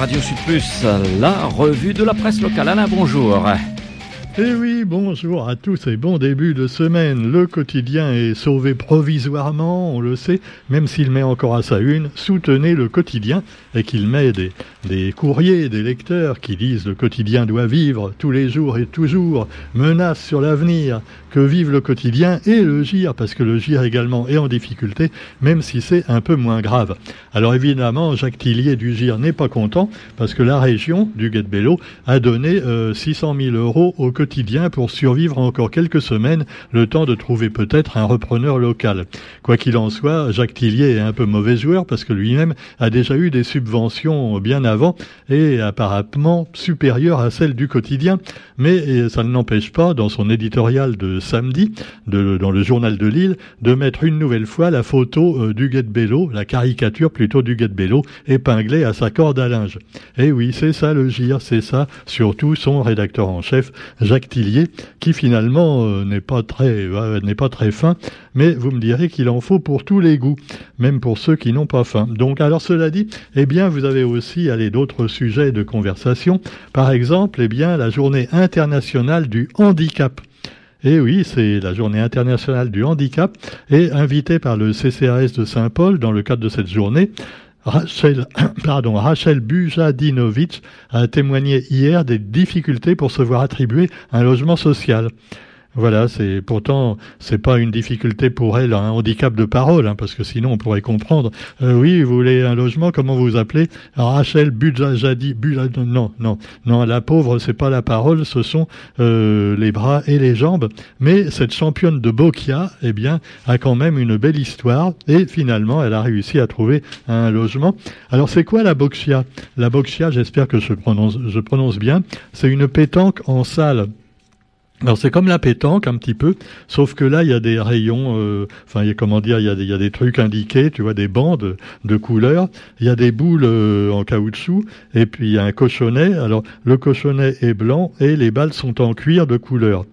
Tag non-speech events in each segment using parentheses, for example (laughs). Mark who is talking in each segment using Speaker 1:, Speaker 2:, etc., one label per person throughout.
Speaker 1: Radio Sud Plus, la revue de la presse locale. Alain, bonjour.
Speaker 2: Eh oui, bonjour à tous et bon début de semaine. Le quotidien est sauvé provisoirement, on le sait, même s'il met encore à sa une. Soutenez le quotidien et qu'il met des, courriers des lecteurs qui disent le quotidien doit vivre tous les jours et toujours, menace sur l'avenir, que vive le quotidien et le GIR, parce que le GIR également est en difficulté, même si c'est un peu moins grave. Alors évidemment, Jacques Tillier du GIR n'est pas content, parce que la région du Guet-Bello a donné 600 euh, 000 euros au quotidien pour survivre encore quelques semaines, le temps de trouver peut-être un repreneur local. Quoi qu'il en soit, Jacques Tillier est un peu mauvais joueur, parce que lui-même a déjà eu des subventions bien avant et apparemment supérieure à celle du quotidien. Mais ça ne l'empêche pas, dans son éditorial de samedi, dans le journal de Lille, de mettre une nouvelle fois la photo euh, du Guet-Bello, la caricature plutôt du Guet-Bello, épinglée à sa corde à linge. Et eh oui, c'est ça le gire, c'est ça, surtout son rédacteur en chef, Jacques qui finalement euh, n'est pas très euh, n'est pas très fin, mais vous me direz qu'il en faut pour tous les goûts, même pour ceux qui n'ont pas faim. Donc alors cela dit, eh bien vous avez aussi d'autres sujets de conversation. Par exemple, eh bien, la journée internationale du handicap. Et eh oui, c'est la journée internationale du handicap et invité par le CCRS de Saint-Paul dans le cadre de cette journée. Rachel, (coughs) pardon, Rachel Bujadinovic a témoigné hier des difficultés pour se voir attribuer un logement social. Voilà, c'est pourtant c'est pas une difficulté pour elle, un handicap de parole, hein, parce que sinon on pourrait comprendre. Euh, oui, vous voulez un logement, comment vous vous appelez Rachel Budjadi, non, non, non, la pauvre, c'est pas la parole, ce sont euh, les bras et les jambes. Mais cette championne de Bokia, eh bien, a quand même une belle histoire et finalement, elle a réussi à trouver un logement. Alors c'est quoi la Boxia La Boxia, j'espère que je prononce, je prononce bien. C'est une pétanque en salle alors c'est comme la pétanque un petit peu, sauf que là il y a des rayons, euh, enfin il y a comment dire, il y a, des, trucs indiqués, tu vois, des bandes de couleurs. Il y a des boules euh, en caoutchouc et puis il y a un cochonnet. Alors le cochonnet est blanc et les balles sont en cuir de couleur.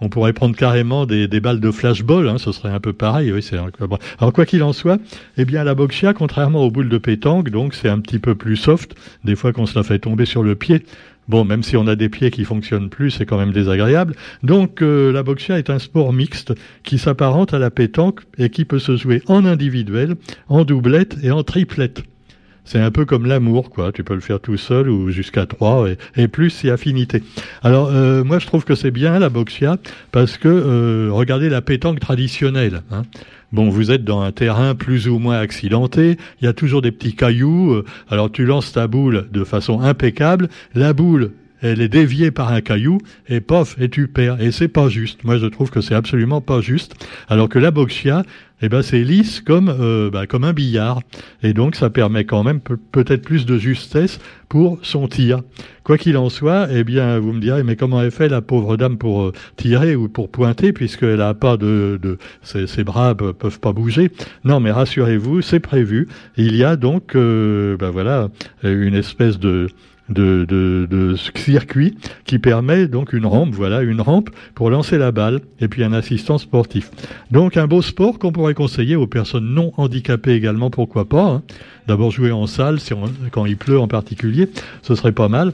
Speaker 2: On pourrait prendre carrément des, balles de flashball, hein, ce serait un peu pareil. Oui, c'est Alors quoi qu'il en soit, eh bien la boxia, contrairement aux boules de pétanque, donc c'est un petit peu plus soft. Des fois qu'on se la fait tomber sur le pied, Bon, même si on a des pieds qui fonctionnent plus, c'est quand même désagréable. Donc euh, la boxia est un sport mixte qui s'apparente à la pétanque et qui peut se jouer en individuel, en doublette et en triplette. C'est un peu comme l'amour, quoi. Tu peux le faire tout seul ou jusqu'à trois et, plus si affinité. Alors euh, moi je trouve que c'est bien la boxia parce que euh, regardez la pétanque traditionnelle. Hein. Bon, vous êtes dans un terrain plus ou moins accidenté, il y a toujours des petits cailloux, euh, alors tu lances ta boule de façon impeccable, la boule elle est déviée par un caillou et pof et tu perds et c'est pas juste. Moi je trouve que c'est absolument pas juste. Alors que la boxia, eh ben c'est lisse comme euh, bah, comme un billard et donc ça permet quand même peut-être plus de justesse pour son tir. Quoi qu'il en soit, eh bien vous me direz mais comment elle fait la pauvre dame pour euh, tirer ou pour pointer puisqu'elle a pas de, de ses, bras peuvent pas bouger? Non mais rassurez-vous c'est prévu. Il y a donc euh, ben voilà une espèce de de, de, de, circuit qui permet donc une rampe, voilà, une rampe pour lancer la balle et puis un assistant sportif. Donc un beau sport qu'on pourrait conseiller aux personnes non handicapées également, pourquoi pas. Hein. D'abord jouer en salle, si quand il pleut en particulier, ce serait pas mal.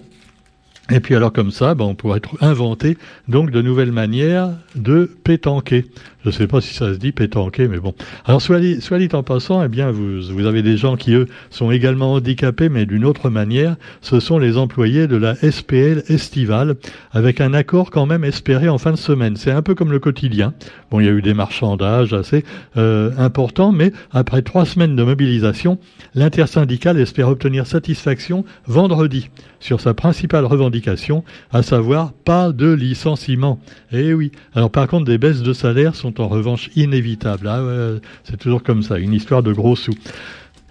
Speaker 2: Et puis alors comme ça, ben, on pourrait inventer donc de nouvelles manières de pétanquer. Je ne sais pas si ça se dit pétanquer, mais bon. Alors soit dit, soit dit en passant, eh bien vous, vous avez des gens qui eux sont également handicapés, mais d'une autre manière. Ce sont les employés de la SPL estivale, avec un accord quand même espéré en fin de semaine. C'est un peu comme le quotidien. Bon, il y a eu des marchandages assez euh, importants, mais après trois semaines de mobilisation, l'intersyndicale espère obtenir satisfaction vendredi sur sa principale revendication, à savoir pas de licenciement. Eh oui. Alors par contre, des baisses de salaire sont en revanche inévitables. Ah c'est toujours comme ça, une histoire de gros sous.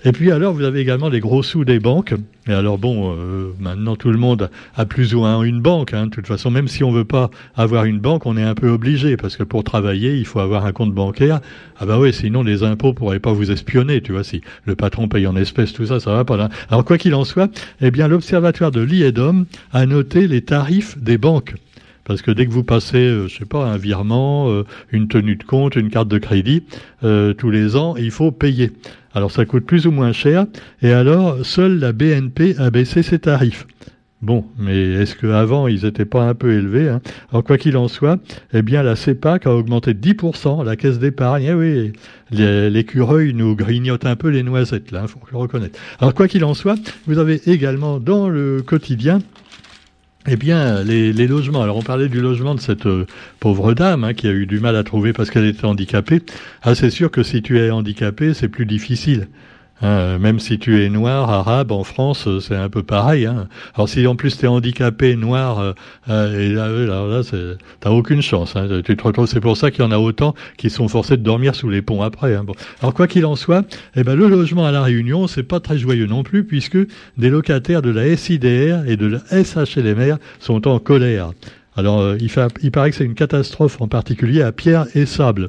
Speaker 2: Et puis alors, vous avez également les gros sous des banques. Et alors bon, euh, maintenant tout le monde a plus ou moins une banque. Hein. De toute façon, même si on veut pas avoir une banque, on est un peu obligé parce que pour travailler, il faut avoir un compte bancaire. Ah bah oui, sinon les impôts pourraient pas vous espionner. Tu vois, si le patron paye en espèces, tout ça, ça va pas. Alors quoi qu'il en soit, eh bien l'observatoire de l'IEDOM a noté les tarifs des banques Parce que dès que vous passez, euh, je sais pas, un virement, euh, une tenue de compte, une carte de crédit, euh, tous les ans, il faut payer. Alors ça coûte plus ou moins cher. Et alors, seule la BNP a baissé ses tarifs. Bon, mais est-ce qu'avant, ils n'étaient pas un peu élevés hein? Alors, quoi qu'il en soit, eh bien, la CEPAC a augmenté de 10%, la caisse d'épargne. Eh oui, l'écureuil nous grignote un peu les noisettes, là, il faut le reconnaître. Alors, quoi qu'il en soit, vous avez également dans le quotidien eh bien, les, logements. Alors, on parlait du logement de cette euh, pauvre dame hein, qui a eu du mal à trouver parce qu'elle était handicapée. Ah, c'est sûr que si tu es handicapé, c'est plus difficile. Hein, même si tu es noir, arabe, en France, euh, c'est un peu pareil. Hein. Alors si en plus tu es handicapé, noir, euh, euh, et là, là, là t'as aucune chance. Hein. Tu te retrouves, c'est pour ça qu'il y en a autant qui sont forcés de dormir sous les ponts après. Hein. Bon. Alors quoi qu'il en soit, eh ben, le logement à La Réunion, c'est pas très joyeux non plus, puisque des locataires de la SIDR et de la SHLMR sont en colère. Alors il paraît que c'est une catastrophe en particulier à Pierre et Sable.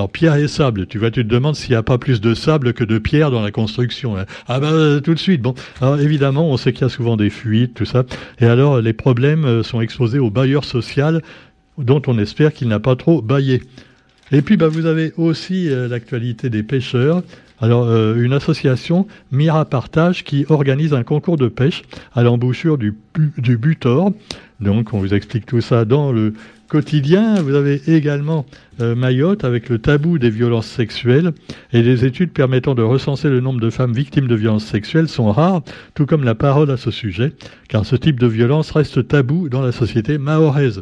Speaker 2: Alors pierre et sable, tu vois, tu te demandes s'il n'y a pas plus de sable que de pierre dans la construction. Hein. Ah ben tout de suite. Bon, alors évidemment, on sait qu'il y a souvent des fuites, tout ça. Et alors les problèmes euh, sont exposés au bailleur social, dont on espère qu'il n'a pas trop baillé. Et puis bah, vous avez aussi euh, l'actualité des pêcheurs. Alors euh, une association Mira Partage qui organise un concours de pêche à l'embouchure du, du Butor. Donc on vous explique tout ça dans le quotidien. Vous avez également euh, Mayotte avec le tabou des violences sexuelles et les études permettant de recenser le nombre de femmes victimes de violences sexuelles sont rares, tout comme la parole à ce sujet, car ce type de violence reste tabou dans la société mahoraise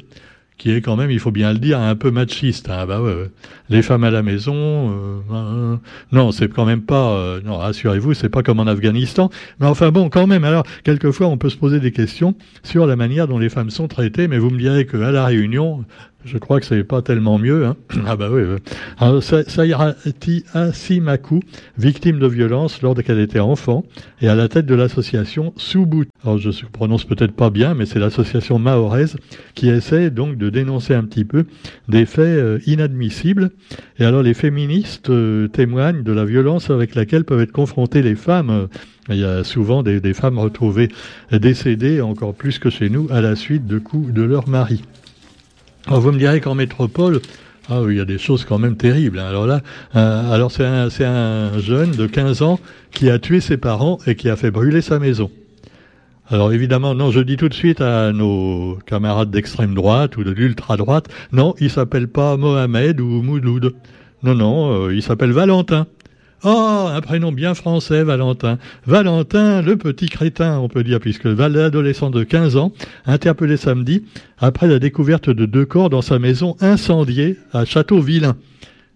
Speaker 2: qui est quand même, il faut bien le dire, un peu machiste. Hein. Bah ouais, Les femmes à la maison, euh, euh, non, c'est quand même pas, euh, non, rassurez-vous, c'est pas comme en Afghanistan. Mais enfin bon, quand même. Alors, quelquefois, on peut se poser des questions sur la manière dont les femmes sont traitées, mais vous me direz que à la Réunion, je crois que c'est pas tellement mieux. Hein. (clears throat) Ah bah oui. Alors, Sairati Asimaku, victime de violence lors qu'elle était enfant, et à la tête de l'association Subut. Alors je prononce peut-être pas bien, mais c'est l'association mahoraise qui essaie donc de dénoncer un petit peu des faits euh, inadmissibles. Et alors les féministes euh, témoignent de la violence avec laquelle peuvent être confrontées les femmes. Il y a souvent des, des femmes retrouvées décédées, encore plus que chez nous, à la suite de coups de leur mari. Alors vous me direz qu'en métropole, ah oui, il y a des choses quand même terribles. Hein. Alors là, euh, alors c'est un, un, jeune de 15 ans qui a tué ses parents et qui a fait brûler sa maison. Alors évidemment, non, je dis tout de suite à nos camarades d'extrême droite ou de l'ultra droite, non, il s'appelle pas Mohamed ou Mouloud. Non, non, euh, il s'appelle Valentin. Oh, un prénom bien français, Valentin. Valentin, le petit crétin, on peut dire, puisque l'adolescent de 15 ans, interpellé samedi, après la découverte de deux corps dans sa maison incendiée à Château-Vilain.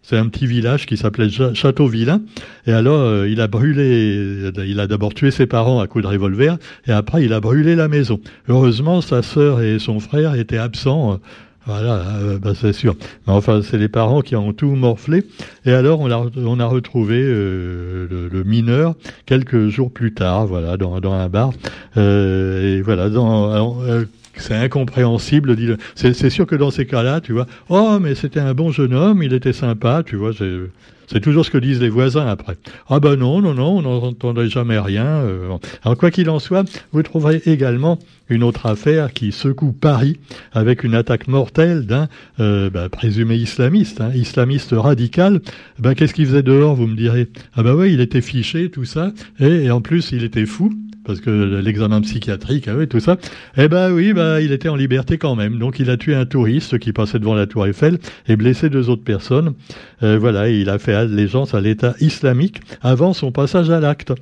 Speaker 2: C'est un petit village qui s'appelait Château-Vilain. Et alors, euh, il a brûlé, il a d'abord tué ses parents à coups de revolver, et après, il a brûlé la maison. Heureusement, sa sœur et son frère étaient absents. Euh, voilà, euh, bah, c'est sûr. Enfin, c'est les parents qui ont tout morflé. Et alors, on a, on a retrouvé euh, le, mineur quelques jours plus tard, voilà, dans, dans un bar. Euh, et voilà, dans, c'est incompréhensible. C'est sûr que dans ces cas-là, tu vois, oh, mais c'était un bon jeune homme, il était sympa, tu vois, c'est toujours ce que disent les voisins après. Ah ben non, non, non, on n'entendait jamais rien. Euh, Alors quoi qu'il en soit, vous trouverez également une autre affaire qui secoue Paris avec une attaque mortelle d'un euh, bah, présumé islamiste, hein, islamiste radical. Ben qu'est-ce qu'il faisait dehors, vous me direz? Ah ben ouais, il était fiché, tout ça, et en plus il était fou parce que l'examen psychiatrique, ah tout ça. Eh ben oui, bah, il était en liberté quand même. Donc il a tué un touriste qui passait devant la tour Eiffel et blessé deux autres personnes. Euh, voilà, il a fait allégeance à l'État islamique avant son passage à l'acte.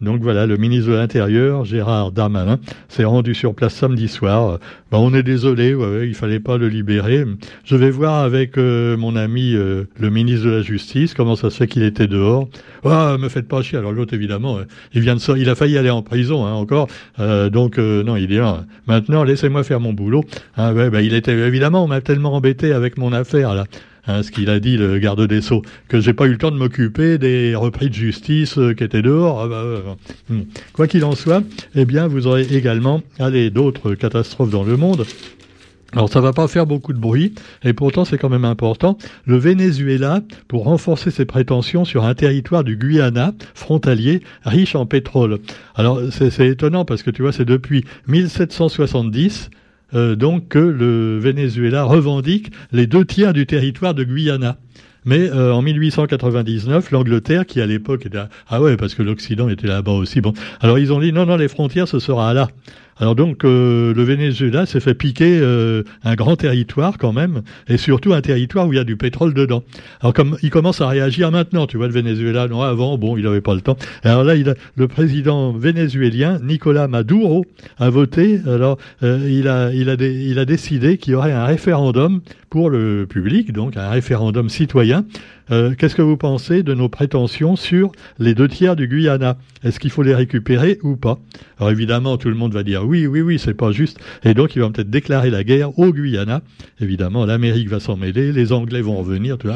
Speaker 2: Donc voilà, le ministre de l'Intérieur, Gérard Darmanin, s'est rendu sur place samedi soir. Ben, on est désolé, ouais, il fallait pas le libérer. Je vais voir avec euh, mon ami euh, le ministre de la Justice comment ça se fait qu'il était dehors. Ah, me faites pas chier. Alors l'autre, évidemment, euh, il vient de ça, il a failli aller en prison hein, encore. donc non, il est là. Maintenant, laissez-moi faire mon boulot. Ah, ouais, ben, il était évidemment, on m'a tellement embêté avec mon affaire là. Hein, ce qu'il a dit le garde des Sceaux, que j'ai pas eu le temps de m'occuper des repris de justice euh, qui étaient dehors. Ah bah, euh, hmm. Quoi qu'il en soit, eh bien, vous aurez également allez, d'autres catastrophes dans le monde. Alors ça va pas faire beaucoup de bruit, et pourtant c'est quand même important. Le Venezuela, pour renforcer ses prétentions sur un territoire du Guyana frontalier riche en pétrole. Alors c'est étonnant parce que tu vois, c'est depuis 1770 donc que le Venezuela revendique les deux tiers du territoire de Guyana. Mais en 1899, l'Angleterre, qui à l'époque était ah ouais parce que l'Occident était là-bas aussi. Bon, alors ils ont dit non non les frontières ce sera là. Alors donc euh, le Venezuela s'est fait piquer euh, un grand territoire quand même, et surtout un territoire où il y a du pétrole dedans. Alors comme il commence à réagir maintenant, tu vois le Venezuela, non avant, bon, il n'avait pas le temps. Alors là, il a, le président vénézuélien Nicolas Maduro a voté. Alors euh, il a il a il a décidé qu'il y aurait un référendum pour le public, donc un référendum citoyen euh, qu'est-ce que vous pensez de nos prétentions sur les deux tiers du Guyana? Est-ce qu'il faut les récupérer ou pas? Alors évidemment, tout le monde va dire oui, oui, oui, c'est pas juste. Et donc, ils vont peut-être déclarer la guerre au Guyana. Évidemment, l'Amérique va s'en mêler, les Anglais vont revenir. Tout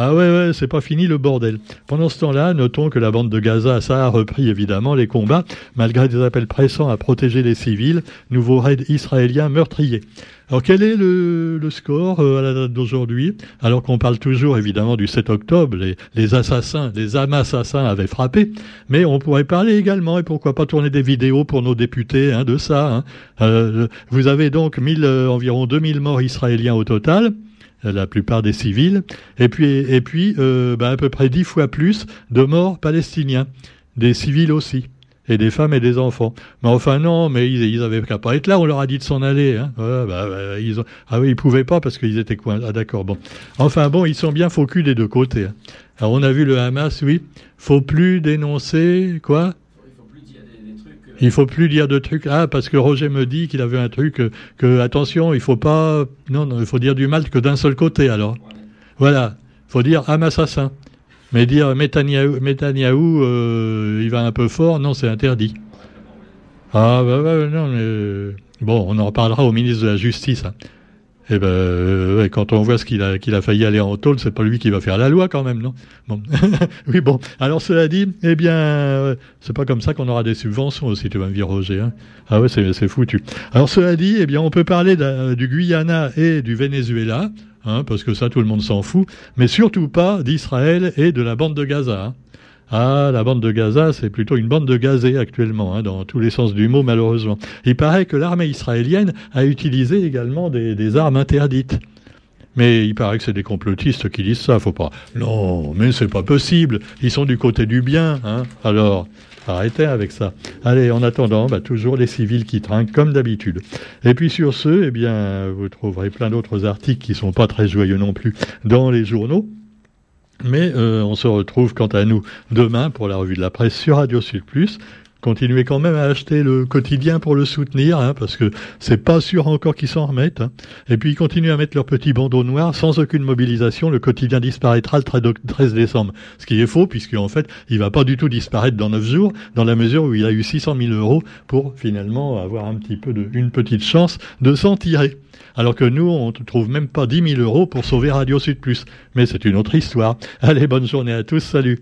Speaker 2: ah ouais, ouais, c'est pas fini le bordel. Pendant ce temps-là, notons que la bande de Gaza, ça a repris évidemment les combats, malgré des appels pressants à protéger les civils, nouveau raid israélien meurtrier. Alors quel est le, score euh, à la date d'aujourd'hui? Alors qu'on parle toujours évidemment du 7 octobre, les, les assassins, les assassins avaient frappé, mais on pourrait parler également, et pourquoi pas tourner des vidéos pour nos députés hein, de ça. Hein. Euh, vous avez donc mille, euh, environ 2000 morts israéliens au total la plupart des civils, et puis, et puis bah, à peu près dix fois plus de morts palestiniens, des civils aussi et des femmes et des enfants. Mais enfin non, mais ils, ils avaient qu'à pas être là. On leur a dit de s'en aller. Hein. bah, bah, ils. Ah oui, ils pouvaient pas parce qu'ils étaient quoi Ah d'accord. Bon. Enfin bon, ils sont bien faux des deux côtés. Hein. Alors on a vu le Hamas, oui. Faut plus dénoncer quoi? Il faut plus dire de trucs. Ah, parce que Roger me dit qu'il avait un truc que, attention, il faut pas. Non, non, il faut dire du mal que d'un seul côté. Alors, voilà, faut dire Hamas assassin. Mais dire Netanyahou, euh, il va un peu fort, non, c'est interdit. Ah, bah, bah, non, mais. Euh, bon, on en reparlera au ministre de la Justice. Hein. Eh ben, euh, quand on voit ce qu'il a, qu'il a failli aller en tôle, c'est pas lui qui va faire la loi quand même, non? Bon. (laughs) Oui, bon. Alors cela dit, eh bien, c'est pas comme ça qu'on aura des subventions aussi, tu vas me dire, Roger. Hein ah ouais, c'est, c'est foutu. Alors cela dit, eh bien, on peut parler du Guyana et du Venezuela. Hein, parce que ça, tout le monde s'en fout, mais surtout pas d'Israël et de la bande de Gaza. Hein. Ah, la bande de Gaza, c'est plutôt une bande de gazés actuellement, hein, dans tous les sens du mot, malheureusement. Il paraît que l'armée israélienne a utilisé également des, armes interdites. Mais il paraît que c'est des complotistes qui disent ça, faut pas. Non, mais c'est pas possible. Ils sont du côté du bien, hein. Alors, Arrêtez avec ça. Allez, en attendant, bah, toujours les civils qui trinquent comme d'habitude. Et puis sur ce, eh bien, vous trouverez plein d'autres articles qui sont pas très joyeux non plus dans les journaux. Mais euh, on se retrouve quant à nous demain pour la revue de la presse sur Radio Sud Plus continuez quand même à acheter le quotidien pour le soutenir, hein, parce que c'est pas sûr encore qu'ils s'en remettent. Hein. Et puis ils continuent à mettre leur petit bandeau noir sans aucune mobilisation. Le quotidien disparaîtra le 13 décembre, ce qui est faux puisqu'en fait il va pas du tout disparaître dans 9 jours, dans la mesure où il a eu 600 000 euros pour finalement avoir un petit peu de, une petite chance de s'en tirer. Alors que nous, on ne trouve même pas 10 000 euros pour sauver Radio Sud Plus. Mais c'est une autre histoire. Allez, bonne journée à tous, salut